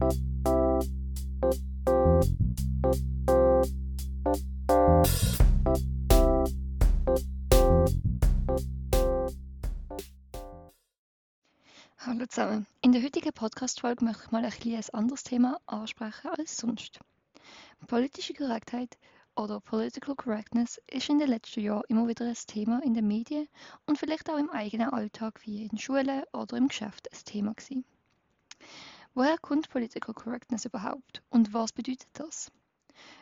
Hallo zusammen. In der heutigen Podcast-Folge möchte ich mal ein, bisschen ein anderes Thema ansprechen als sonst. Politische Korrektheit oder Political Correctness ist in den letzten Jahren immer wieder ein Thema in den Medien und vielleicht auch im eigenen Alltag wie in Schulen oder im Geschäft ein Thema gewesen. Woher kommt Political Correctness überhaupt und was bedeutet das?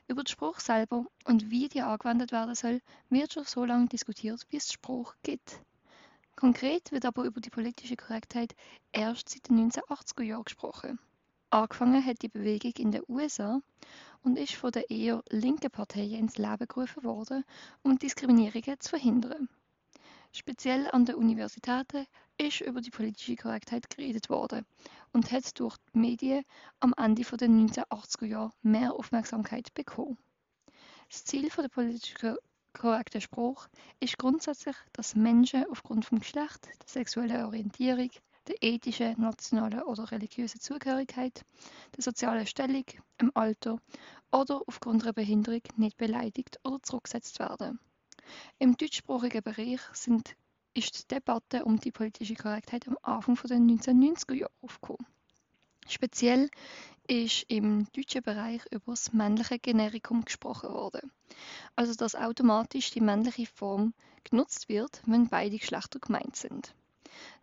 Über den Spruch selber und wie die angewendet werden soll, wird schon so lange diskutiert, wie es Spruch gibt. Konkret wird aber über die politische Korrektheit erst seit den 1980er Jahren gesprochen. Angefangen hat die Bewegung in den USA und ist von den eher linken Parteien ins Leben gerufen worden, um Diskriminierungen zu verhindern. Speziell an den Universitäten ist über die politische Korrektheit geredet worden und hat durch die Medien am Ende der 1980er Jahre mehr Aufmerksamkeit bekommen. Das Ziel der politischen korrekter Spruch ist grundsätzlich, dass Menschen aufgrund vom Geschlecht, der sexuellen Orientierung, der ethischen, nationalen oder religiösen Zugehörigkeit, der sozialen Stellung, im Alter oder aufgrund einer Behinderung nicht beleidigt oder zurückgesetzt werden. Im deutschsprachigen Bereich sind, ist die Debatte um die politische Korrektheit am Anfang der 1990er Jahre aufgekommen. Speziell ist im deutschen Bereich über das männliche Generikum gesprochen worden. Also dass automatisch die männliche Form genutzt wird, wenn beide Geschlechter gemeint sind.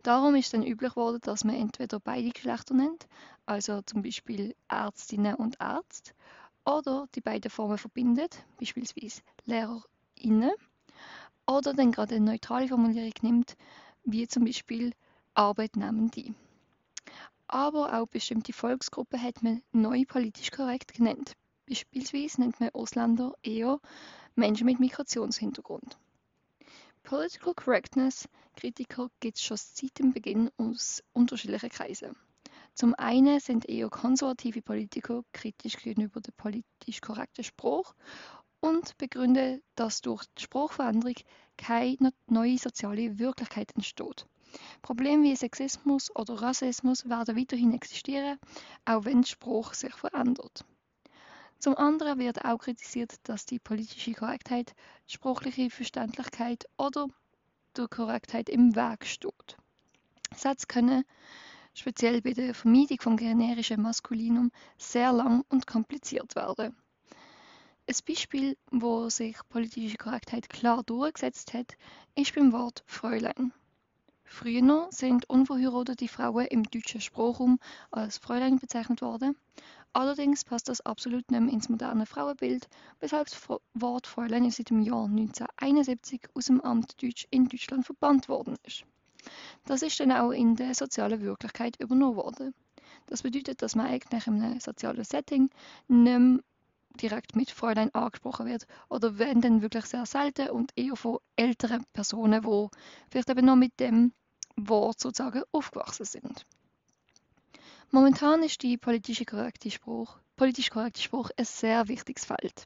Darum ist dann üblich geworden, dass man entweder beide Geschlechter nennt, also zum Beispiel Ärztinnen und Ärzte, oder die beiden Formen verbindet, beispielsweise LehrerInnen, oder dann gerade eine neutrale Formulierung nimmt, wie zum Beispiel Arbeitnehmende aber auch bestimmte Volksgruppen hat man neu politisch korrekt genannt. Beispielsweise nennt man Ausländer eher Menschen mit Migrationshintergrund. Political Correctness Kritiker gibt es schon seit dem Beginn aus unterschiedlichen Kreisen. Zum einen sind eher konservative Politiker kritisch gegenüber dem politisch korrekten Spruch und begründen, dass durch die Spruchveränderung keine neue soziale Wirklichkeit entsteht. Probleme wie Sexismus oder Rassismus werden weiterhin existieren, auch wenn der Spruch sich verändert. Zum anderen wird auch kritisiert, dass die politische Korrektheit, sprachliche Verständlichkeit oder der Korrektheit im Weg steht. Sätze können, speziell bei der Vermeidung vom generischen Maskulinum, sehr lang und kompliziert werden. Ein Beispiel, wo sich politische Korrektheit klar durchgesetzt hat, ist beim Wort Fräulein. Früher sind unverheiratete Frauen im deutschen Sprachraum als Fräulein bezeichnet worden. Allerdings passt das absolut nicht mehr ins moderne Frauenbild, weshalb das Wort Fräulein seit dem Jahr 1971 aus dem Amt Deutsch in Deutschland verbannt worden ist. Das ist dann auch in der sozialen Wirklichkeit übernommen worden. Das bedeutet, dass man eigentlich in einem sozialen Setting nicht mehr direkt mit Fräulein angesprochen wird oder wenn dann wirklich sehr selten und eher von älteren Personen, die vielleicht eben noch mit dem Wort sozusagen aufgewachsen sind. Momentan ist die politische korrekte Spruch, politisch korrekte Spruch ein sehr wichtiges Feld.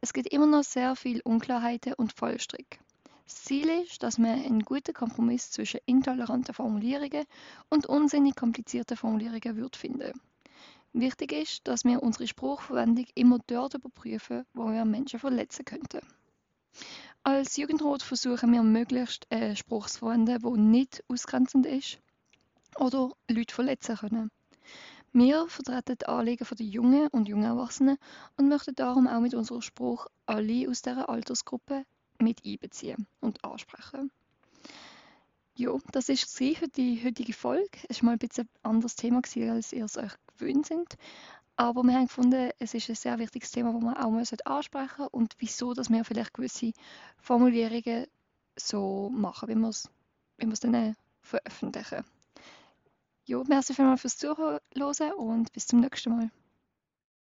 Es gibt immer noch sehr viele Unklarheiten und Fallstricke. Das Ziel ist, dass man einen guten Kompromiss zwischen intoleranten Formulierungen und unsinnig komplizierten Formulierungen wird finden. Wichtig ist, dass wir unsere Spruchverwendung immer dort überprüfen, wo wir Menschen verletzen könnten. Als Jugendrat versuchen wir möglichst einen Spruch zu verwenden, der nicht ausgrenzend ist oder Leute verletzen können. Wir vertreten die Anliegen der Jungen und jungen Erwachsenen und möchten darum auch mit unserem Spruch alle aus dieser Altersgruppe mit einbeziehen und ansprechen. Ja, das es für die heutige Folge. Es war mal ein bisschen ein anderes Thema, als ihr es euch gewöhnt sind. Aber wir haben gefunden, es ist ein sehr wichtiges Thema, das man auch ansprechen sollte und wieso, dass wir vielleicht gewisse Formulierungen so machen, wie wir es, wie wir es dann veröffentlichen. Ja, merci vielmals fürs Zuhören und bis zum nächsten Mal.